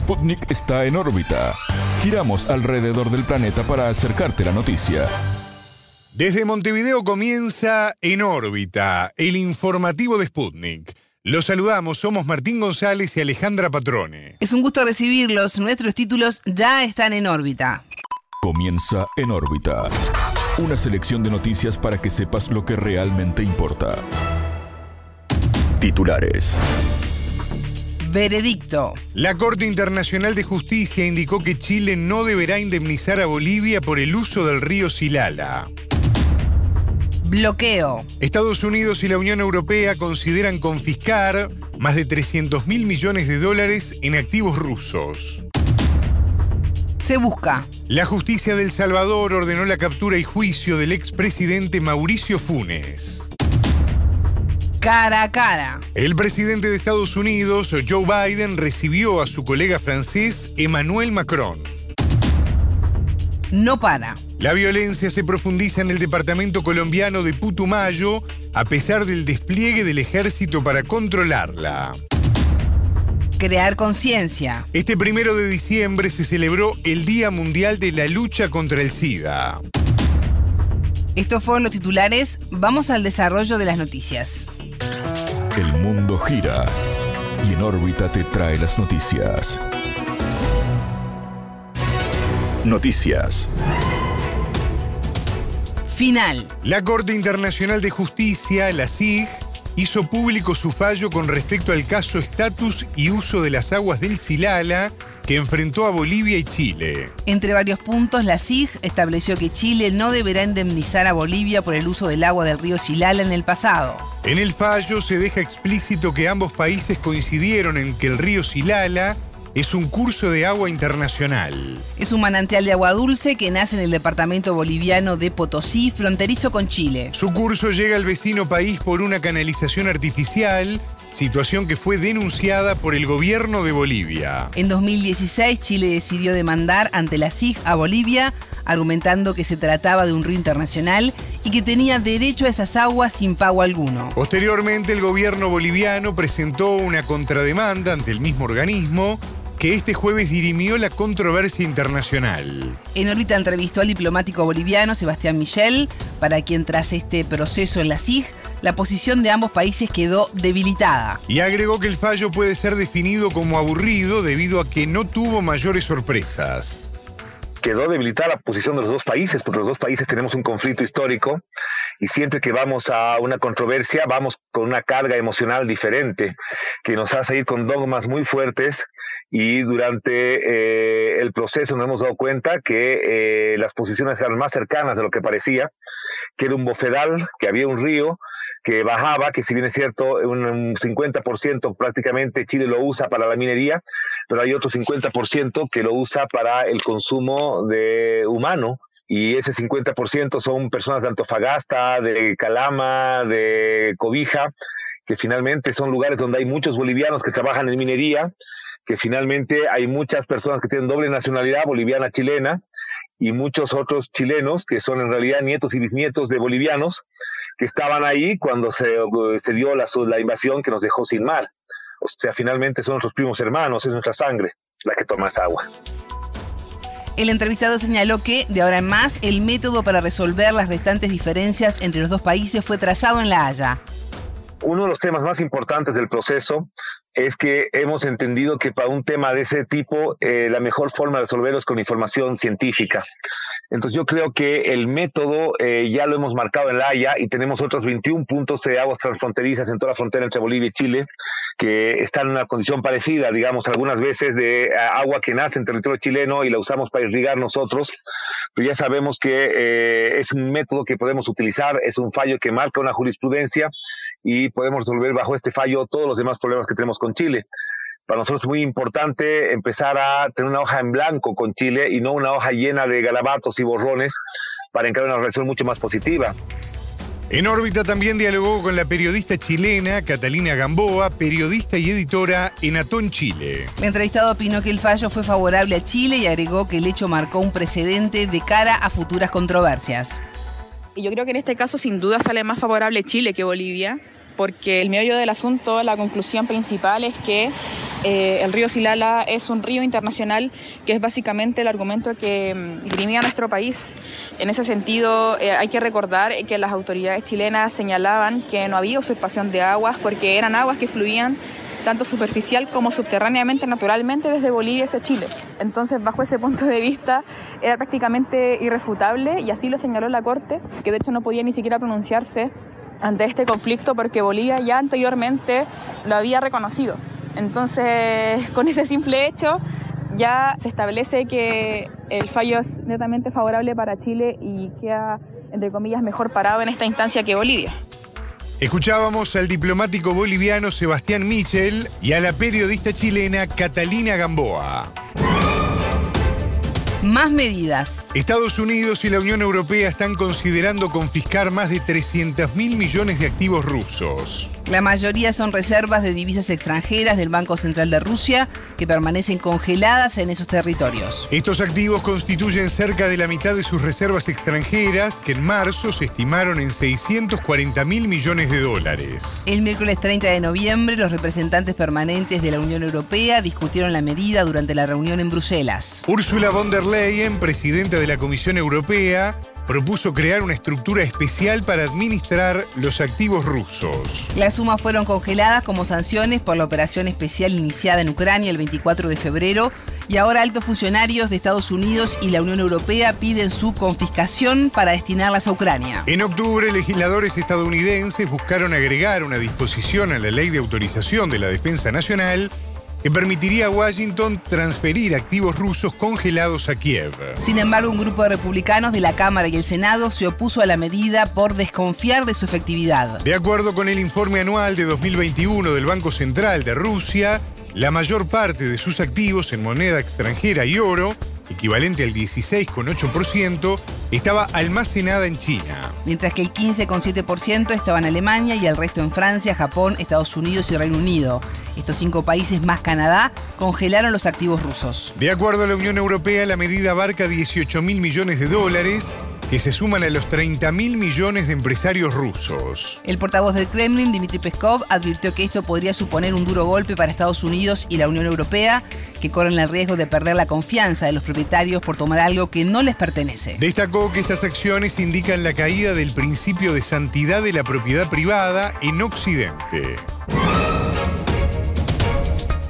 Sputnik está en órbita. Giramos alrededor del planeta para acercarte la noticia. Desde Montevideo comienza En órbita, el informativo de Sputnik. Los saludamos, somos Martín González y Alejandra Patrone. Es un gusto recibirlos, nuestros títulos ya están en órbita. Comienza En órbita. Una selección de noticias para que sepas lo que realmente importa. Titulares. Veredicto. La Corte Internacional de Justicia indicó que Chile no deberá indemnizar a Bolivia por el uso del río Silala. Bloqueo. Estados Unidos y la Unión Europea consideran confiscar más de 300 mil millones de dólares en activos rusos. Se busca. La justicia del Salvador ordenó la captura y juicio del expresidente Mauricio Funes. Cara a cara. El presidente de Estados Unidos, Joe Biden, recibió a su colega francés Emmanuel Macron. No para. La violencia se profundiza en el departamento colombiano de Putumayo a pesar del despliegue del ejército para controlarla. Crear conciencia. Este primero de diciembre se celebró el Día Mundial de la Lucha contra el SIDA. Estos fueron los titulares. Vamos al desarrollo de las noticias. El mundo gira y en órbita te trae las noticias. Noticias. Final. La Corte Internacional de Justicia, la CIG, hizo público su fallo con respecto al caso estatus y uso de las aguas del Silala que enfrentó a Bolivia y Chile. Entre varios puntos, la CIG estableció que Chile no deberá indemnizar a Bolivia por el uso del agua del río Silala en el pasado. En el fallo se deja explícito que ambos países coincidieron en que el río Silala es un curso de agua internacional. Es un manantial de agua dulce que nace en el departamento boliviano de Potosí, fronterizo con Chile. Su curso llega al vecino país por una canalización artificial situación que fue denunciada por el gobierno de Bolivia. En 2016, Chile decidió demandar ante la SIG a Bolivia, argumentando que se trataba de un río internacional y que tenía derecho a esas aguas sin pago alguno. Posteriormente, el gobierno boliviano presentó una contrademanda ante el mismo organismo que este jueves dirimió la controversia internacional. En órbita entrevistó al diplomático boliviano Sebastián Michel, para quien tras este proceso en la SIG, la posición de ambos países quedó debilitada. Y agregó que el fallo puede ser definido como aburrido debido a que no tuvo mayores sorpresas quedó debilitada la posición de los dos países, porque los dos países tenemos un conflicto histórico y siempre que vamos a una controversia vamos con una carga emocional diferente que nos hace ir con dogmas muy fuertes y durante eh, el proceso nos hemos dado cuenta que eh, las posiciones eran más cercanas de lo que parecía, que era un bofedal, que había un río que bajaba, que si bien es cierto, un, 50% prácticamente Chile lo usa para la minería, pero hay otro 50% que lo usa para el consumo de humano y ese 50% son personas de Antofagasta, de Calama, de Cobija, que finalmente son lugares donde hay muchos bolivianos que trabajan en minería, que finalmente hay muchas personas que tienen doble nacionalidad boliviana chilena y muchos otros chilenos que son en realidad nietos y bisnietos de bolivianos que estaban ahí cuando se, se dio la, la invasión que nos dejó sin mar. O sea, finalmente son nuestros primos hermanos, es nuestra sangre la que toma esa agua. El entrevistado señaló que, de ahora en más, el método para resolver las restantes diferencias entre los dos países fue trazado en La Haya. Uno de los temas más importantes del proceso es que hemos entendido que para un tema de ese tipo eh, la mejor forma de resolverlo es con información científica. Entonces yo creo que el método eh, ya lo hemos marcado en la Haya y tenemos otros 21 puntos de aguas transfronterizas en toda la frontera entre Bolivia y Chile que están en una condición parecida, digamos, algunas veces de eh, agua que nace en territorio chileno y la usamos para irrigar nosotros, pero ya sabemos que es un método que podemos utilizar, es un fallo que marca una jurisprudencia y podemos resolver bajo este fallo todos los demás problemas que tenemos con Chile. Para nosotros es muy importante empezar a tener una hoja en blanco con Chile y no una hoja llena de galabatos y borrones para encarar una relación mucho más positiva. En órbita también dialogó con la periodista chilena Catalina Gamboa, periodista y editora en Atón, Chile. El entrevistado opinó que el fallo fue favorable a Chile y agregó que el hecho marcó un precedente de cara a futuras controversias. Y yo creo que en este caso sin duda sale más favorable Chile que Bolivia, porque el meollo del asunto, la conclusión principal es que Eh, el río Silala es un río internacional que es básicamente el argumento que mm, grimía nuestro país. En ese sentido, eh, hay que recordar que las autoridades chilenas señalaban que no había usurpación de aguas porque eran aguas que fluían tanto superficial como subterráneamente, naturalmente, desde Bolivia hacia Chile. Entonces, bajo ese punto de vista, era prácticamente irrefutable y así lo señaló la Corte, que de hecho no podía ni siquiera pronunciarse ante este conflicto porque Bolivia ya anteriormente lo había reconocido. Entonces, con ese simple hecho, ya se establece que el fallo es netamente favorable para Chile y queda, entre comillas, mejor parado en esta instancia que Bolivia. Escuchábamos al diplomático boliviano Sebastián Michel y a la periodista chilena Catalina Gamboa. Más medidas. Estados Unidos y la Unión Europea están considerando confiscar más de 300 mil millones de activos rusos. La mayoría son reservas de divisas extranjeras del Banco Central de Rusia que permanecen congeladas en esos territorios. Estos activos constituyen cerca de la mitad de sus reservas extranjeras que en marzo se estimaron en 640 mil millones de dólares. El miércoles 30 de noviembre los representantes permanentes de la Unión Europea discutieron la medida durante la reunión en Bruselas. Ursula von der Leyen, presidenta de la Comisión Europea, propuso crear una estructura especial para administrar los activos rusos. Las sumas fueron congeladas como sanciones por la operación especial iniciada en Ucrania el 24 de febrero y ahora altos funcionarios de Estados Unidos y la Unión Europea piden su confiscación para destinarlas a Ucrania. En octubre, legisladores estadounidenses buscaron agregar una disposición a la ley de autorización de la defensa nacional que permitiría a Washington transferir activos rusos congelados a Kiev. Sin embargo, un grupo de republicanos de la Cámara y el Senado se opuso a la medida por desconfiar de su efectividad. De acuerdo con el informe anual de 2021 del Banco Central de Rusia, la mayor parte de sus activos en moneda extranjera y oro equivalente al 16,8%, estaba almacenada en China. Mientras que el 15,7% estaba en Alemania y el resto en Francia, Japón, Estados Unidos y Reino Unido. Estos cinco países más Canadá congelaron los activos rusos. De acuerdo a la Unión Europea, la medida abarca 18 mil millones de dólares que se suman a los 30 mil millones de empresarios rusos. El portavoz del Kremlin, Dmitry Peskov, advirtió que esto podría suponer un duro golpe para Estados Unidos y la Unión Europea, que corren el riesgo de perder la confianza de los propietarios por tomar algo que no les pertenece. Destacó que estas acciones indican la caída del principio de santidad de la propiedad privada en Occidente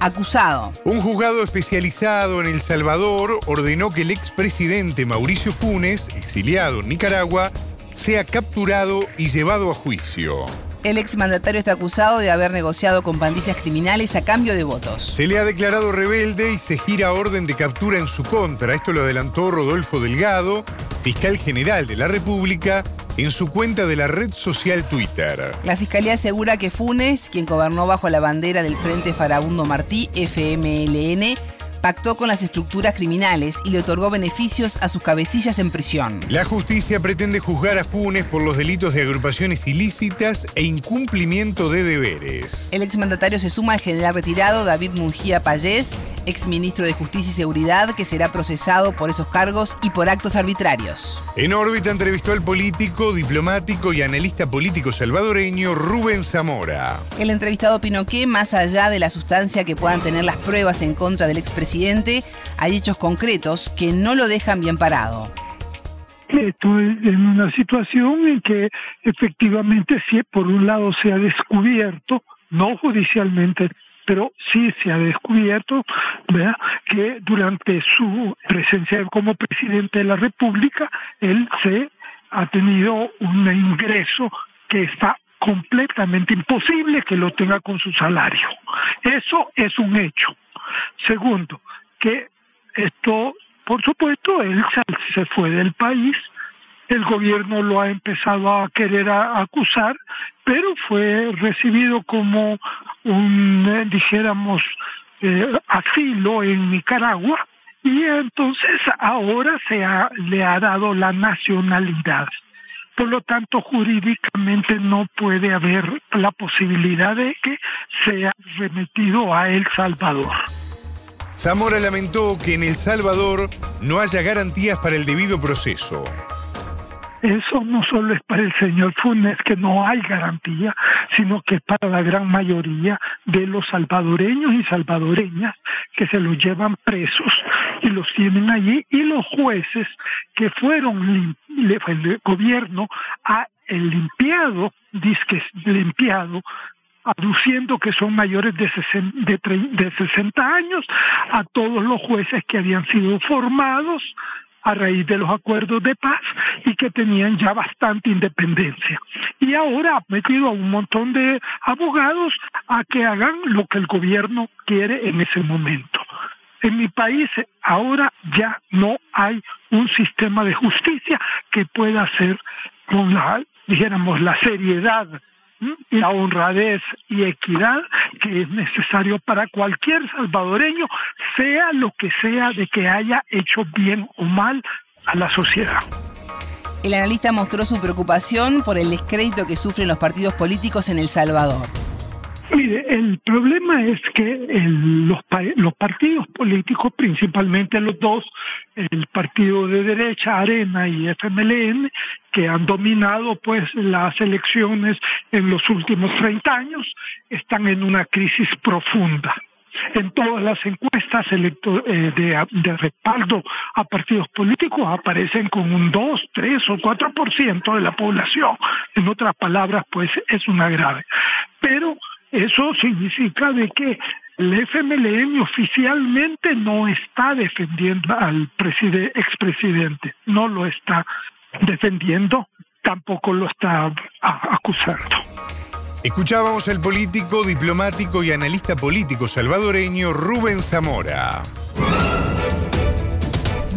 acusado. Un juzgado especializado en El Salvador ordenó que el expresidente Mauricio Funes, exiliado en Nicaragua, sea capturado y llevado a juicio. El exmandatario está acusado de haber negociado con pandillas criminales a cambio de votos. Se le ha declarado rebelde y se gira orden de captura en su contra. Esto lo adelantó Rodolfo Delgado, fiscal general de la República, en su cuenta de la red social Twitter. La fiscalía asegura que Funes, quien gobernó bajo la bandera del Frente Farabundo Martí, FMLN, pactó con las estructuras criminales y le otorgó beneficios a sus cabecillas en prisión. La justicia pretende juzgar a Funes por los delitos de agrupaciones ilícitas e incumplimiento de deberes. El exmandatario se suma al general retirado David Mungía Payés, exministro de Justicia y Seguridad, que será procesado por esos cargos y por actos arbitrarios. En órbita entrevistó al político, diplomático y analista político salvadoreño Rubén Zamora. El entrevistado opinó que, más allá de la sustancia que puedan tener las pruebas en contra del expresidente, presidente, hay hechos concretos que no lo dejan bien parado. Estoy en una situación en que efectivamente, si por un lado se ha descubierto, no judicialmente, pero sí se ha descubierto que durante su presencia como presidente de la República, él se ha tenido un ingreso que está completamente imposible que lo tenga con su salario. Eso es un hecho. Segundo, que esto, por supuesto, él se fue del país, el gobierno lo ha empezado a querer acusar, pero fue recibido como un, eh, dijéramos, eh, asilo en Nicaragua y entonces ahora se le ha dado la nacionalidad. Por lo tanto, jurídicamente no puede haber la posibilidad de que sea remitido a El Salvador. Zamora lamentó que en El Salvador no haya garantías para el debido proceso. Eso no solo es para el señor Funes, que no hay garantía, sino que es para la gran mayoría de los salvadoreños y salvadoreñas que se los llevan presos y los tienen allí, y los jueces que fueron, el gobierno ha limpiado, dice limpiado aduciendo que son mayores de 60, años a todos los jueces que habían sido formados a raíz de los acuerdos de paz y que tenían ya bastante independencia. Y ahora ha metido a un montón de abogados a que hagan lo que el gobierno quiere en ese momento. En mi país ahora ya no hay un sistema de justicia que pueda ser con la, dijéramos, la seriedad la honradez y equidad que es necesario para cualquier salvadoreño, sea lo que sea de que haya hecho bien o mal a la sociedad. El analista mostró su preocupación por el descrédito que sufren los partidos políticos en El Salvador. Mire, el problema es que los, los partidos políticos, principalmente los dos, el partido de derecha, Arena y FMLN, que han dominado pues las elecciones en los últimos 30 años, están en una crisis profunda en todas las encuestas eh, de, de, respaldo a partidos políticos aparecen con un 2, 3 o 4% de la población. En otras palabras, pues es una grave. Pero eso significa de que el FMLN oficialmente no está defendiendo al expresidente, no lo está defendiendo, tampoco lo está acusando. Escuchábamos al político, diplomático y analista político salvadoreño Rubén Zamora.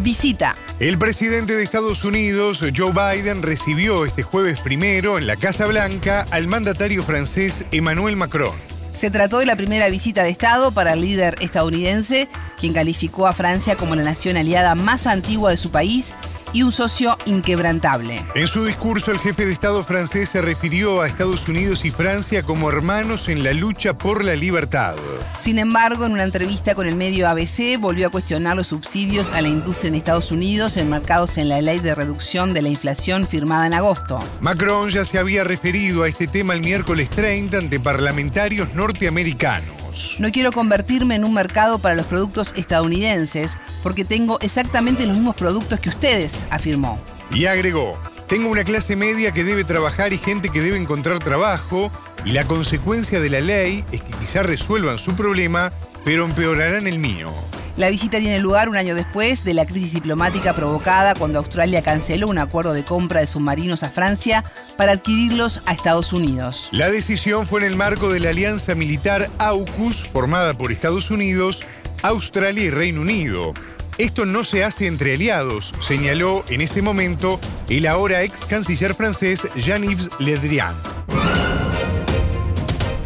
Visita. El presidente de Estados Unidos, Joe Biden, recibió este jueves primero en la Casa Blanca al mandatario francés Emmanuel Macron. Se trató de la primera visita de Estado para el líder estadounidense, quien calificó a Francia como la nación aliada más antigua de su país y un socio inquebrantable. En su discurso, el jefe de Estado francés se refirió a Estados Unidos y Francia como hermanos en la lucha por la libertad. Sin embargo, en una entrevista con el medio ABC, volvió a cuestionar los subsidios a la industria en Estados Unidos enmarcados en la ley de reducción de la inflación firmada en agosto. Macron ya se había referido a este tema el miércoles 30 ante parlamentarios norteamericanos. No quiero convertirme en un mercado para los productos estadounidenses porque tengo exactamente los mismos productos que ustedes, afirmó. Y agregó, tengo una clase media que debe trabajar y gente que debe encontrar trabajo y la consecuencia de la ley es que quizás resuelvan su problema, pero empeorarán el mío. La visita tiene lugar un año después de la crisis diplomática provocada cuando Australia canceló un acuerdo de compra de submarinos a Francia para adquirirlos a Estados Unidos. La decisión fue en el marco de la alianza militar AUKUS formada por Estados Unidos, Australia y Reino Unido. Esto no se hace entre aliados, señaló en ese momento el ahora ex canciller francés Jean-Yves Le Drian.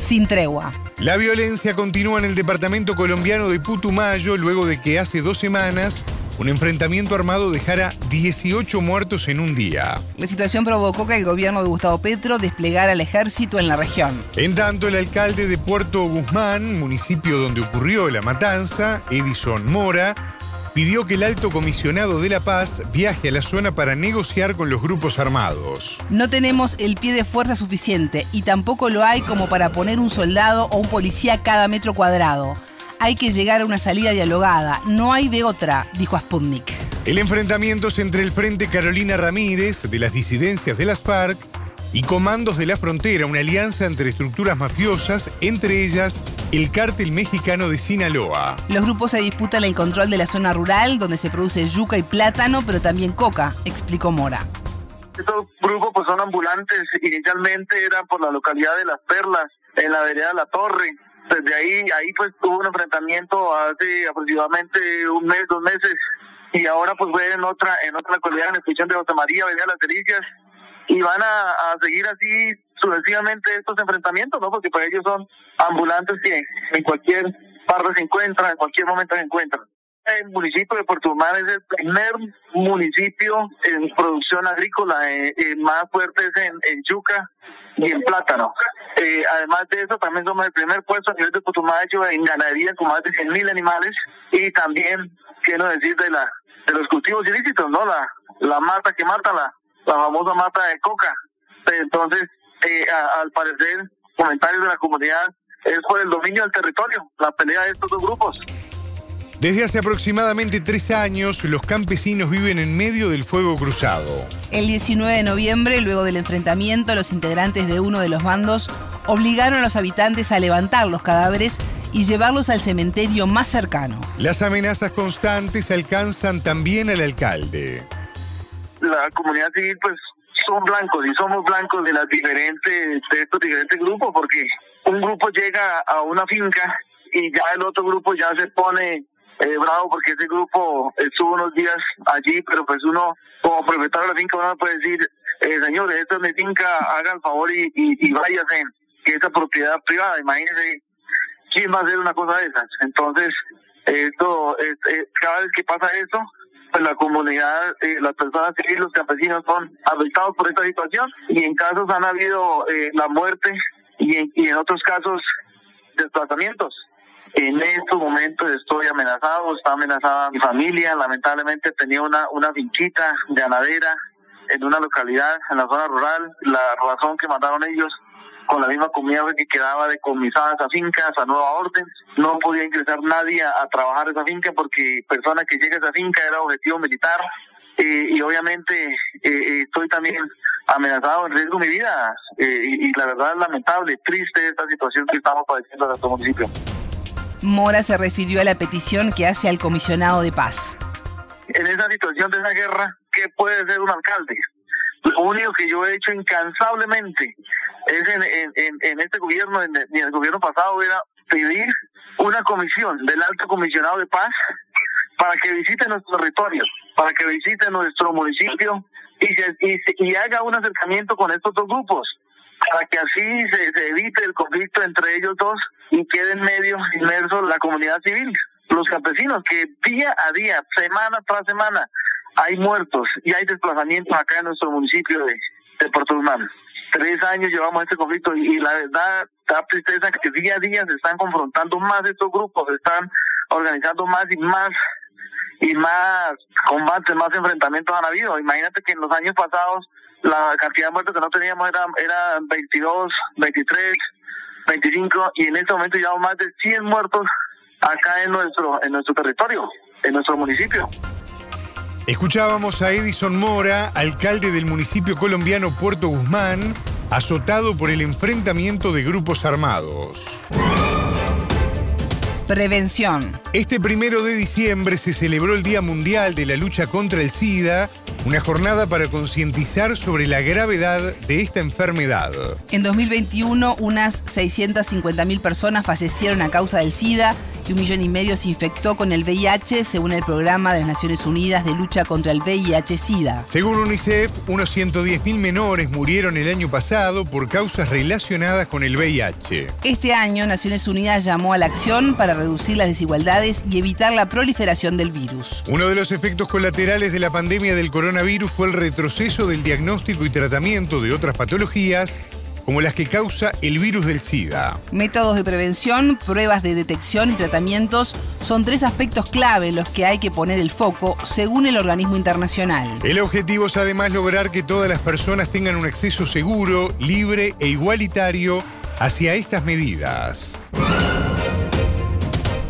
Sin tregua. La violencia continúa en el departamento colombiano de Putumayo luego de que hace dos semanas un enfrentamiento armado dejara 18 muertos en un día. La situación provocó que el gobierno de Gustavo Petro desplegara el ejército en la región. En tanto, el alcalde de Puerto Guzmán, municipio donde ocurrió la matanza, Edison Mora, pidió que el alto comisionado de la paz viaje a la zona para negociar con los grupos armados. No tenemos el pie de fuerza suficiente y tampoco lo hay como para poner un soldado o un policía cada metro cuadrado. Hay que llegar a una salida dialogada, no hay de otra, dijo Sputnik. El enfrentamiento es entre el Frente Carolina Ramírez de las disidencias de las FARC y Comandos de la Frontera, una alianza entre estructuras mafiosas, entre ellas el cártel mexicano de Sinaloa. Los grupos se disputan el control de la zona rural, donde se produce yuca y plátano, pero también coca, explicó Mora. Estos grupos pues son ambulantes, inicialmente eran por la localidad de Las Perlas, en la vereda La Torre. Desde ahí, ahí pues tuvo un enfrentamiento hace aproximadamente un mes, dos meses, y ahora pues fue en otra, en otra localidad, en la de José María, vereda Las Delicias, y van a, seguir así sucesivamente estos enfrentamientos, ¿no? Porque para ellos son ambulantes que en cualquier parte se encuentran, en cualquier momento se encuentran. El municipio de Puerto Humán es el primer municipio en producción agrícola, eh, eh, más fuerte es en, en yuca y en plátano. Eh, además de eso, también somos el primer puesto a nivel de Putumayo en ganadería con más de 100.000 animales y también, quiero decir, de la de los cultivos ilícitos, ¿no? La, la mata que mata, la, la famosa mata de coca. Entonces, eh, al parecer, comentarios de la comunidad es por el dominio del territorio, la pelea de estos dos grupos. Desde hace aproximadamente tres años, los campesinos viven en medio del fuego cruzado. El 19 de noviembre, luego del enfrentamiento, los integrantes de uno de los bandos obligaron a los habitantes a levantar los cadáveres y llevarlos al cementerio más cercano. Las amenazas constantes alcanzan también al alcalde. La comunidad civil, pues, son blancos y somos blancos de las diferentes, de estos diferentes grupos, porque un grupo llega a una finca y ya el otro grupo ya se pone eh, bravo porque ese grupo estuvo unos días allí, pero pues uno, como propietario de la finca, uno puede decir, eh, señores, esta es mi finca, hagan favor y, y, y váyanse, que esa propiedad privada, imagínense quién va a hacer una cosa de esas. Entonces, esto, cada vez que pasa eso, pues la comunidad, eh, las personas civiles, los campesinos son afectados por esta situación y en casos han habido eh, la muerte y en, y en otros casos desplazamientos. En estos momentos estoy amenazado, está amenazada mi familia, lamentablemente tenía una, una finquita de ganadera en una localidad, en la zona rural, la razón que mandaron ellos con la misma comida que quedaba decomisada esa finca, esa nueva orden, no podía ingresar nadie a, trabajar esa finca porque persona que llega a esa finca era objetivo militar eh, y obviamente eh, eh, estoy también amenazado en riesgo mi vida y, y, la verdad es lamentable, triste esta situación que estamos padeciendo en nuestro municipio. Mora se refirió a la petición que hace al comisionado de paz. En esa situación de esa guerra, ¿qué puede ser un alcalde? Lo único que yo he hecho incansablemente es en, en, este gobierno, en, en el gobierno pasado, era pedir una comisión del alto comisionado de paz para que visite nuestro territorio, para que visite nuestro municipio y, se, y, y haga un acercamiento con estos dos grupos para que así se, se, evite el conflicto entre ellos dos y quede en medio inmerso la comunidad civil, los campesinos que día a día, semana tras semana, hay muertos y hay desplazamientos acá en nuestro municipio de, de Puerto Humano. Tres años llevamos este conflicto y, y la verdad da tristeza que día a día se están confrontando más estos grupos, se están organizando más y más y más combates, más enfrentamientos han habido. Imagínate que en los años pasados la cantidad de muertos que no teníamos era, era 22, 23, 25 y en este momento llevamos más de 100 muertos acá en nuestro en nuestro territorio, en nuestro municipio. Escuchábamos a Edison Mora, alcalde del municipio colombiano Puerto Guzmán, azotado por el enfrentamiento de grupos armados. Prevención. Este primero de diciembre se celebró el Día Mundial de la Lucha contra el SIDA, una jornada para concientizar sobre la gravedad de esta enfermedad. En 2021, unas 650.000 personas fallecieron a causa del SIDA y un millón y medio se infectó con el VIH, según el Programa de las Naciones Unidas de Lucha contra el VIH-Sida. Según UNICEF, unos 110.000 menores murieron el año pasado por causas relacionadas con el VIH. Este año, Naciones Unidas llamó a la acción para reducir las desigualdades y evitar la proliferación del virus. Uno de los efectos colaterales de la pandemia del coronavirus fue el retroceso del diagnóstico y tratamiento de otras patologías como las que causa el virus del SIDA. Métodos de prevención, pruebas de detección y tratamientos son tres aspectos clave en los que hay que poner el foco, según el organismo internacional. El objetivo es además lograr que todas las personas tengan un acceso seguro, libre e igualitario hacia estas medidas.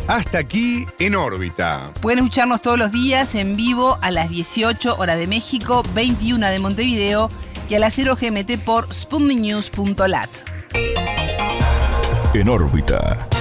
Hasta aquí en órbita. Pueden escucharnos todos los días en vivo a las 18 horas de México, 21 de Montevideo y a las 0 GMT por spundinews.lat. En órbita.